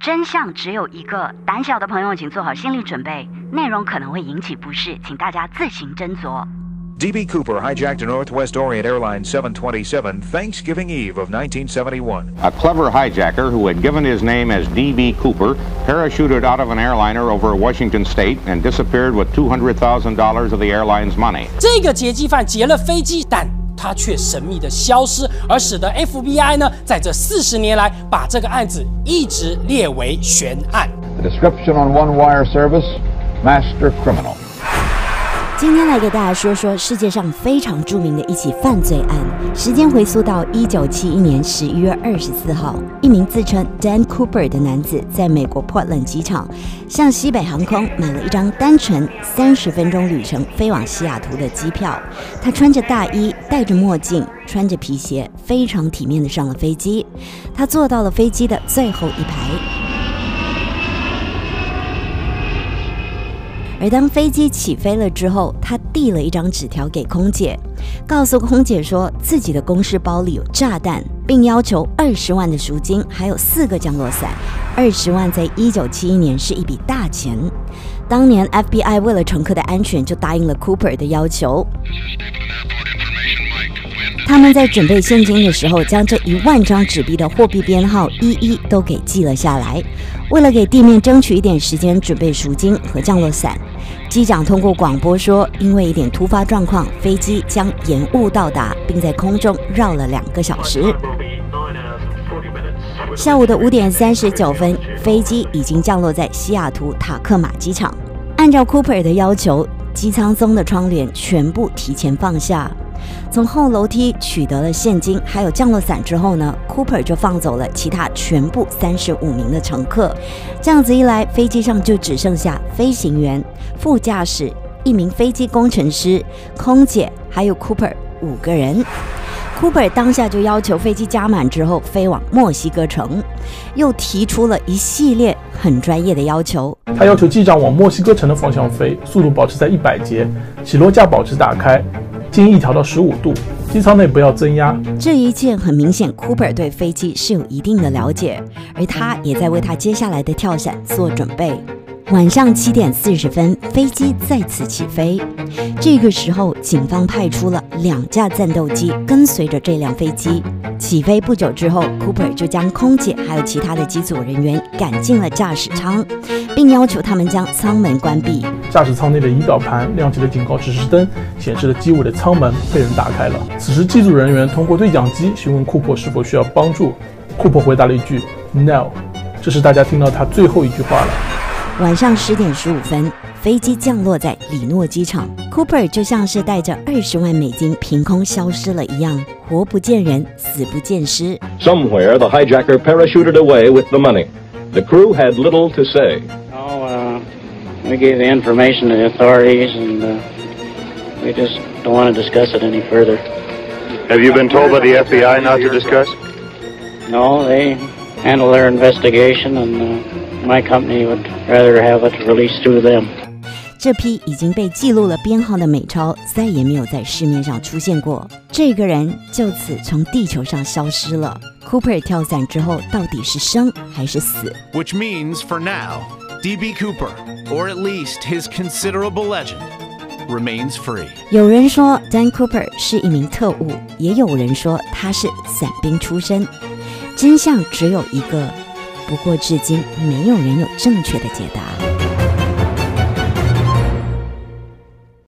真相只有一个，胆小的朋友请做好心理准备，内容可能会引起不适，请大家自行斟酌。D.B. Cooper hijacked a Northwest Orient Airlines 727 Thanksgiving Eve of 1971. A clever hijacker who had given his name as D.B. Cooper parachuted out of an airliner over Washington State and disappeared with $200,000 of the airline's money. 这个劫机犯劫了飞机，但 他却神秘的消失，而使得 FBI 呢，在这四十年来把这个案子一直列为悬案。The description on one wire service master criminal. 今天来给大家说说世界上非常著名的一起犯罪案。时间回溯到一九七一年十一月二十四号，一名自称 Dan Cooper 的男子在美国 Portland 机场向西北航空买了一张单程三十分钟旅程飞往西雅图的机票。他穿着大衣，戴着墨镜，穿着皮鞋，非常体面的上了飞机。他坐到了飞机的最后一排。而当飞机起飞了之后，他递了一张纸条给空姐，告诉空姐说自己的公事包里有炸弹，并要求二十万的赎金，还有四个降落伞。二十万在一九七一年是一笔大钱。当年 FBI 为了乘客的安全，就答应了 Cooper 的要求。他们在准备现金的时候，将这一万张纸币的货币编号一一都给记了下来。为了给地面争取一点时间准备赎金和降落伞，机长通过广播说，因为一点突发状况，飞机将延误到达，并在空中绕了两个小时。下午的五点三十九分，飞机已经降落在西雅图塔克马机场。按照 Cooper 的要求，机舱中的窗帘全部提前放下。从后楼梯取得了现金，还有降落伞之后呢，Cooper 就放走了其他全部三十五名的乘客。这样子一来，飞机上就只剩下飞行员、副驾驶、一名飞机工程师、空姐，还有 Cooper 五个人。Cooper 当下就要求飞机加满之后飞往墨西哥城，又提出了一系列很专业的要求。他要求机长往墨西哥城的方向飞，速度保持在一百节，起落架保持打开。襟翼调到十五度，机舱内不要增压。这一切很明显，Cooper 对飞机是有一定的了解，而他也在为他接下来的跳伞做准备。晚上七点四十分，飞机再次起飞。这个时候，警方派出了两架战斗机跟随着这辆飞机。起飞不久之后，Cooper 就将空姐还有其他的机组人员赶进了驾驶舱，并要求他们将舱门关闭。驾驶舱内的仪表盘亮起了警告指示灯，显示了机尾的舱门被人打开了。此时，机组人员通过对讲机询问库珀是否需要帮助，库珀回答了一句 “No”，这是大家听到他最后一句话了。晚上十点十五分。飞机降落在里诺机场，Cooper 就像是带着二十万美金凭空消失了一样，活不见人，死不见尸。Somewhere the hijacker parachuted away with the money. The crew had little to say. Oh, uh, we gave the information to the authorities, and uh, we just don't want to discuss it any further. Have you been told by the FBI not to discuss? No, they handle their investigation, and uh, my company would rather have it released through them. 这批已经被记录了编号的美钞再也没有在市面上出现过，这个人就此从地球上消失了。Cooper 跳伞之后到底是生还是死？Which means for now, D.B. Cooper, or at least his considerable legend, remains free. 有人说 Dan Cooper 是一名特务，也有人说他是伞兵出身。真相只有一个，不过至今没有人有正确的解答。